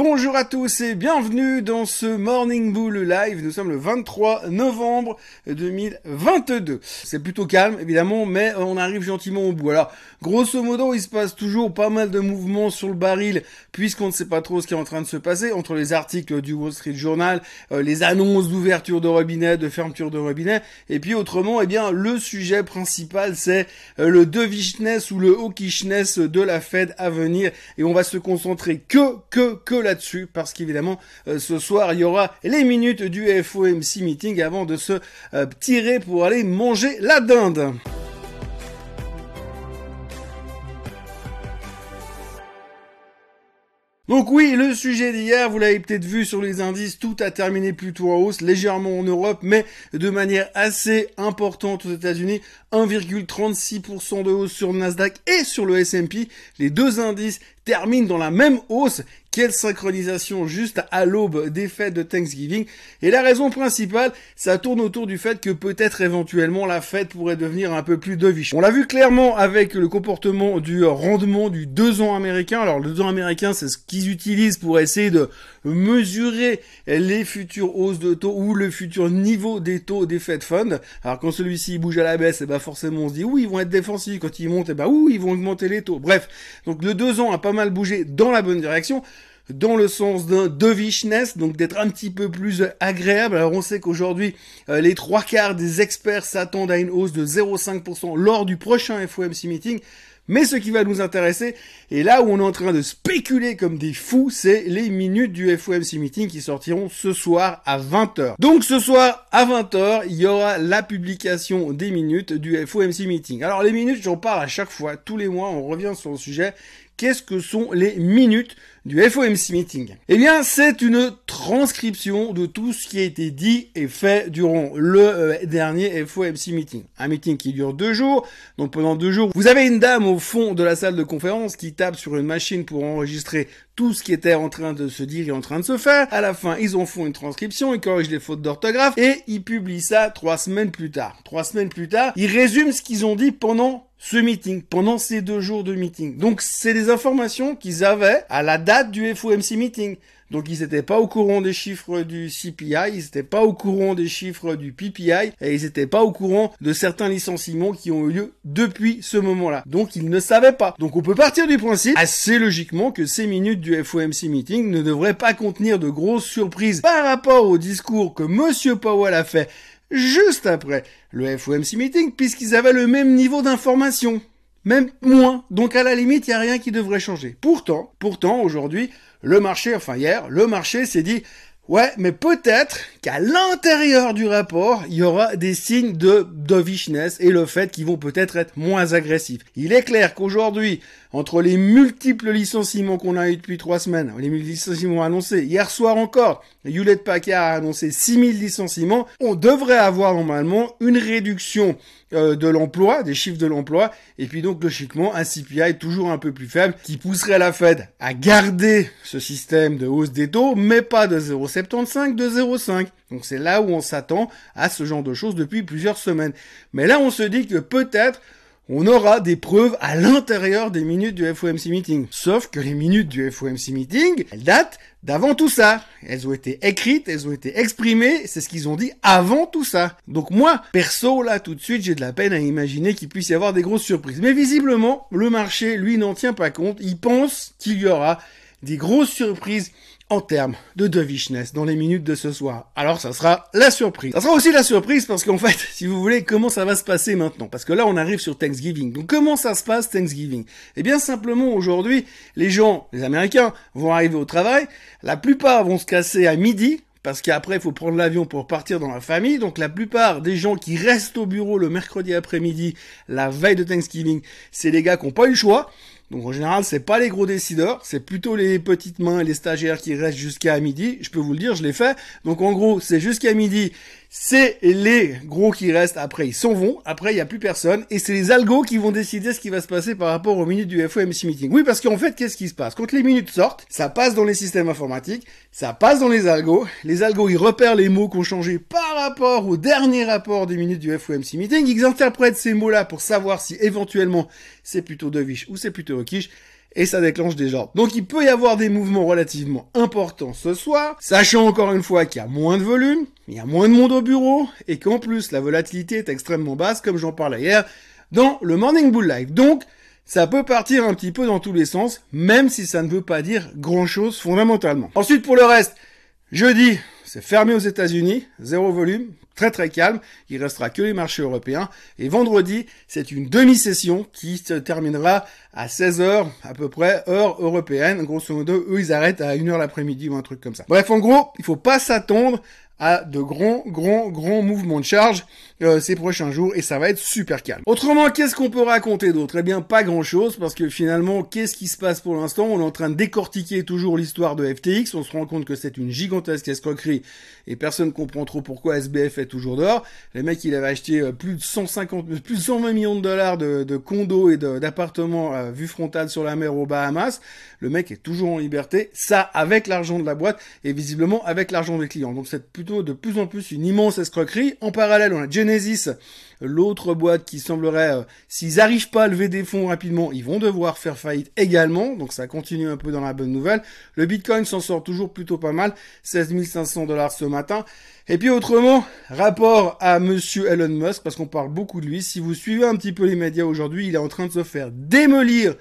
Bonjour à tous et bienvenue dans ce Morning Bull Live. Nous sommes le 23 novembre 2022. C'est plutôt calme évidemment, mais on arrive gentiment au bout. Alors, grosso modo, il se passe toujours pas mal de mouvements sur le baril puisqu'on ne sait pas trop ce qui est en train de se passer entre les articles du Wall Street Journal, euh, les annonces d'ouverture de robinet, de fermeture de robinet, et puis autrement, eh bien, le sujet principal c'est euh, le dovishness ou le hawkishness de la Fed à venir et on va se concentrer que, que, que là-dessus parce qu'évidemment euh, ce soir il y aura les minutes du FOMC meeting avant de se euh, tirer pour aller manger la dinde. Donc oui, le sujet d'hier, vous l'avez peut-être vu sur les indices, tout a terminé plutôt en hausse, légèrement en Europe, mais de manière assez importante aux États-Unis. 1,36% de hausse sur le Nasdaq et sur le S&P. Les deux indices terminent dans la même hausse. Quelle synchronisation juste à l'aube des fêtes de Thanksgiving. Et la raison principale, ça tourne autour du fait que peut-être éventuellement la fête pourrait devenir un peu plus dovish. On l'a vu clairement avec le comportement du rendement du 2 ans américain. Alors le 2 ans américain, c'est ce qu'ils utilisent pour essayer de mesurer les futures hausses de taux ou le futur niveau des taux des Fed Funds. Alors quand celui-ci bouge à la baisse, et eh ben forcément on se dit oui ils vont être défensifs. Quand ils montent, et eh ben oui ils vont augmenter les taux. Bref, donc le 2 ans a pas mal bougé dans la bonne direction dans le sens d'un dovishness, donc d'être un petit peu plus agréable. Alors on sait qu'aujourd'hui, euh, les trois quarts des experts s'attendent à une hausse de 0,5% lors du prochain FOMC meeting. Mais ce qui va nous intéresser, et là où on est en train de spéculer comme des fous, c'est les minutes du FOMC meeting qui sortiront ce soir à 20h. Donc ce soir à 20h, il y aura la publication des minutes du FOMC meeting. Alors les minutes, j'en parle à chaque fois, tous les mois, on revient sur le sujet. Qu'est-ce que sont les minutes du FOMC Meeting? Eh bien, c'est une transcription de tout ce qui a été dit et fait durant le euh, dernier FOMC Meeting. Un meeting qui dure deux jours. Donc pendant deux jours, vous avez une dame au fond de la salle de conférence qui tape sur une machine pour enregistrer tout ce qui était en train de se dire et en train de se faire. À la fin, ils en font une transcription, ils corrigent les fautes d'orthographe et ils publient ça trois semaines plus tard. Trois semaines plus tard, ils résument ce qu'ils ont dit pendant ce meeting, pendant ces deux jours de meeting. Donc c'est des informations qu'ils avaient à la date du FOMC meeting. Donc ils n'étaient pas au courant des chiffres du CPI, ils n'étaient pas au courant des chiffres du PPI et ils n'étaient pas au courant de certains licenciements qui ont eu lieu depuis ce moment-là. Donc ils ne savaient pas. Donc on peut partir du principe assez logiquement que ces minutes du FOMC meeting ne devraient pas contenir de grosses surprises par rapport au discours que monsieur Powell a fait juste après le FOMC meeting puisqu'ils avaient le même niveau d'information même moins. Donc à la limite, il n'y a rien qui devrait changer. Pourtant, pourtant, aujourd'hui, le marché, enfin hier, le marché s'est dit, ouais, mais peut-être qu'à l'intérieur du rapport, il y aura des signes de dovishness et le fait qu'ils vont peut-être être moins agressifs. Il est clair qu'aujourd'hui, entre les multiples licenciements qu'on a eu depuis trois semaines, les licenciements annoncés, hier soir encore, Hewlett Packard a annoncé 6000 licenciements, on devrait avoir normalement une réduction euh, de l'emploi, des chiffres de l'emploi, et puis donc logiquement un CPI toujours un peu plus faible qui pousserait la Fed à garder ce système de hausse des taux, mais pas de 0,75, de 0,5. Donc c'est là où on s'attend à ce genre de choses depuis plusieurs semaines. Mais là on se dit que peut-être on aura des preuves à l'intérieur des minutes du FOMC meeting. Sauf que les minutes du FOMC meeting, elles datent d'avant tout ça. Elles ont été écrites, elles ont été exprimées, c'est ce qu'ils ont dit avant tout ça. Donc moi, perso, là, tout de suite, j'ai de la peine à imaginer qu'il puisse y avoir des grosses surprises. Mais visiblement, le marché, lui, n'en tient pas compte. Il pense qu'il y aura des grosses surprises en termes de dovishness dans les minutes de ce soir. Alors ça sera la surprise. Ça sera aussi la surprise parce qu'en fait, si vous voulez, comment ça va se passer maintenant? Parce que là, on arrive sur Thanksgiving. Donc comment ça se passe Thanksgiving? Eh bien simplement, aujourd'hui, les gens, les Américains, vont arriver au travail. La plupart vont se casser à midi, parce qu'après, il faut prendre l'avion pour partir dans la famille. Donc la plupart des gens qui restent au bureau le mercredi après-midi, la veille de Thanksgiving, c'est les gars qui n'ont pas eu le choix. Donc en général, c'est pas les gros décideurs, c'est plutôt les petites mains et les stagiaires qui restent jusqu'à midi. Je peux vous le dire, je l'ai fait. Donc en gros, c'est jusqu'à midi, c'est les gros qui restent. Après, ils s'en vont. Après, il n'y a plus personne. Et c'est les algos qui vont décider ce qui va se passer par rapport aux minutes du FOMC meeting. Oui, parce qu'en fait, qu'est-ce qui se passe? Quand les minutes sortent, ça passe dans les systèmes informatiques, ça passe dans les algos. Les algos, ils repèrent les mots qui ont changé par rapport au dernier rapport des minutes du FOMC meeting. Ils interprètent ces mots-là pour savoir si éventuellement c'est plutôt dovish ou c'est plutôt hawkish. et ça déclenche déjà. Donc il peut y avoir des mouvements relativement importants ce soir, sachant encore une fois qu'il y a moins de volume, il y a moins de monde au bureau, et qu'en plus la volatilité est extrêmement basse, comme j'en parlais hier, dans le Morning Bull Live. Donc, ça peut partir un petit peu dans tous les sens, même si ça ne veut pas dire grand chose fondamentalement. Ensuite, pour le reste, jeudi, c'est fermé aux États-Unis, zéro volume, très très calme. Il restera que les marchés européens. Et vendredi, c'est une demi-session qui se terminera à 16h à peu près, heure européenne. Grosso modo, eux, ils arrêtent à 1h l'après-midi ou un truc comme ça. Bref, en gros, il faut pas s'attendre à de grands, grands, grands mouvements de charge euh, ces prochains jours et ça va être super calme. Autrement, qu'est-ce qu'on peut raconter d'autre? Eh bien, pas grand-chose parce que finalement, qu'est-ce qui se passe pour l'instant? On est en train de décortiquer toujours l'histoire de FTX. On se rend compte que c'est une gigantesque escroquerie et personne comprend trop pourquoi SBF est toujours dehors. Les mecs, il avait acheté euh, plus de 150, plus de 120 millions de dollars de, de condos et d'appartements à vue frontale sur la mer aux Bahamas. Le mec est toujours en liberté. Ça, avec l'argent de la boîte et visiblement avec l'argent des clients. Donc c'est de plus en plus une immense escroquerie. En parallèle, on a Genesis, l'autre boîte qui semblerait, euh, s'ils arrivent pas à lever des fonds rapidement, ils vont devoir faire faillite également. Donc ça continue un peu dans la bonne nouvelle. Le Bitcoin s'en sort toujours plutôt pas mal, 16 500 dollars ce matin. Et puis autrement, rapport à monsieur Elon Musk, parce qu'on parle beaucoup de lui. Si vous suivez un petit peu les médias aujourd'hui, il est en train de se faire démolir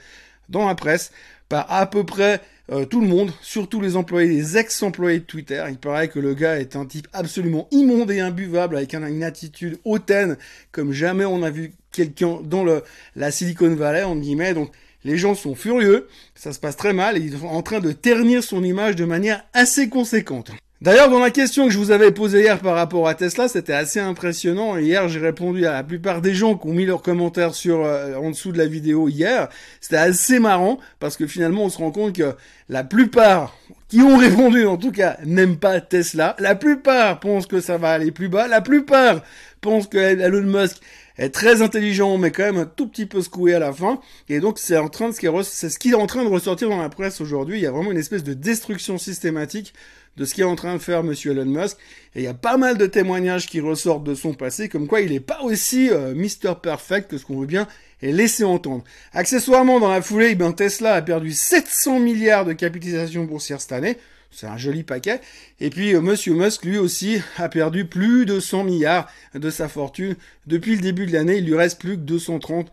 dans la presse par à peu près euh, tout le monde, surtout les employés, les ex-employés de Twitter. Il paraît que le gars est un type absolument immonde et imbuvable, avec une attitude hautaine, comme jamais on a vu quelqu'un dans le, la Silicon Valley, en guillemets. Donc, les gens sont furieux, ça se passe très mal, et ils sont en train de ternir son image de manière assez conséquente. D'ailleurs, dans la question que je vous avais posée hier par rapport à Tesla, c'était assez impressionnant. Hier, j'ai répondu à la plupart des gens qui ont mis leurs commentaires sur euh, en dessous de la vidéo hier. C'était assez marrant parce que finalement, on se rend compte que la plupart qui ont répondu, en tout cas, n'aiment pas Tesla. La plupart pensent que ça va aller plus bas. La plupart pensent que Elon Musk est très intelligent, mais quand même un tout petit peu secoué à la fin. Et donc, c'est en train de c'est ce qui est en train de ressortir dans la presse aujourd'hui. Il y a vraiment une espèce de destruction systématique de ce qu'est en train de faire Monsieur Elon Musk. Et il y a pas mal de témoignages qui ressortent de son passé, comme quoi il n'est pas aussi euh, Mr. Perfect que ce qu'on veut bien laisser entendre. Accessoirement, dans la foulée, ben, Tesla a perdu 700 milliards de capitalisation boursière cette année. C'est un joli paquet. Et puis euh, Monsieur Musk, lui aussi, a perdu plus de 100 milliards de sa fortune. Depuis le début de l'année, il lui reste plus que 230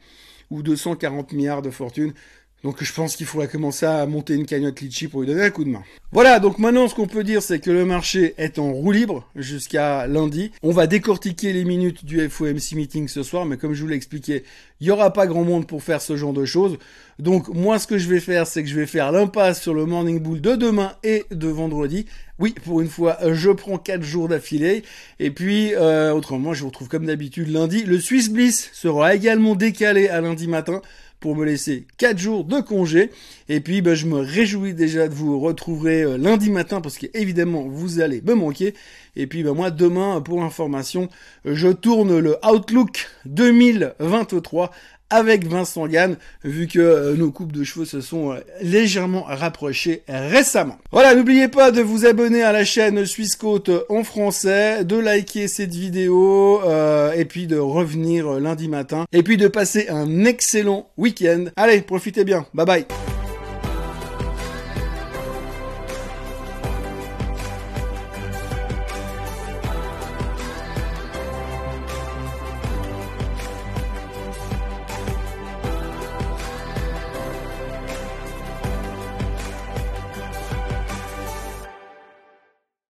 ou 240 milliards de fortune. Donc je pense qu'il faudrait commencer à monter une cagnotte litchi pour lui donner un coup de main. Voilà, donc maintenant ce qu'on peut dire c'est que le marché est en roue libre jusqu'à lundi. On va décortiquer les minutes du FOMC meeting ce soir, mais comme je vous l'ai expliqué, il n'y aura pas grand monde pour faire ce genre de choses. Donc moi ce que je vais faire c'est que je vais faire l'impasse sur le morning bull de demain et de vendredi. Oui, pour une fois, je prends 4 jours d'affilée. Et puis, euh, autrement, je vous retrouve comme d'habitude lundi. Le Swiss Bliss sera également décalé à lundi matin pour me laisser 4 jours de congé. Et puis, ben, je me réjouis déjà de vous retrouver euh, lundi matin parce qu'évidemment, vous allez me manquer. Et puis, ben, moi, demain, pour information, je tourne le Outlook 2023 avec Vincent Gann, vu que euh, nos coupes de cheveux se sont euh, légèrement rapprochées récemment. Voilà, n'oubliez pas de vous abonner à la chaîne Suisse Côte en français, de liker cette vidéo, euh, et puis de revenir lundi matin, et puis de passer un excellent week-end. Allez, profitez bien, bye bye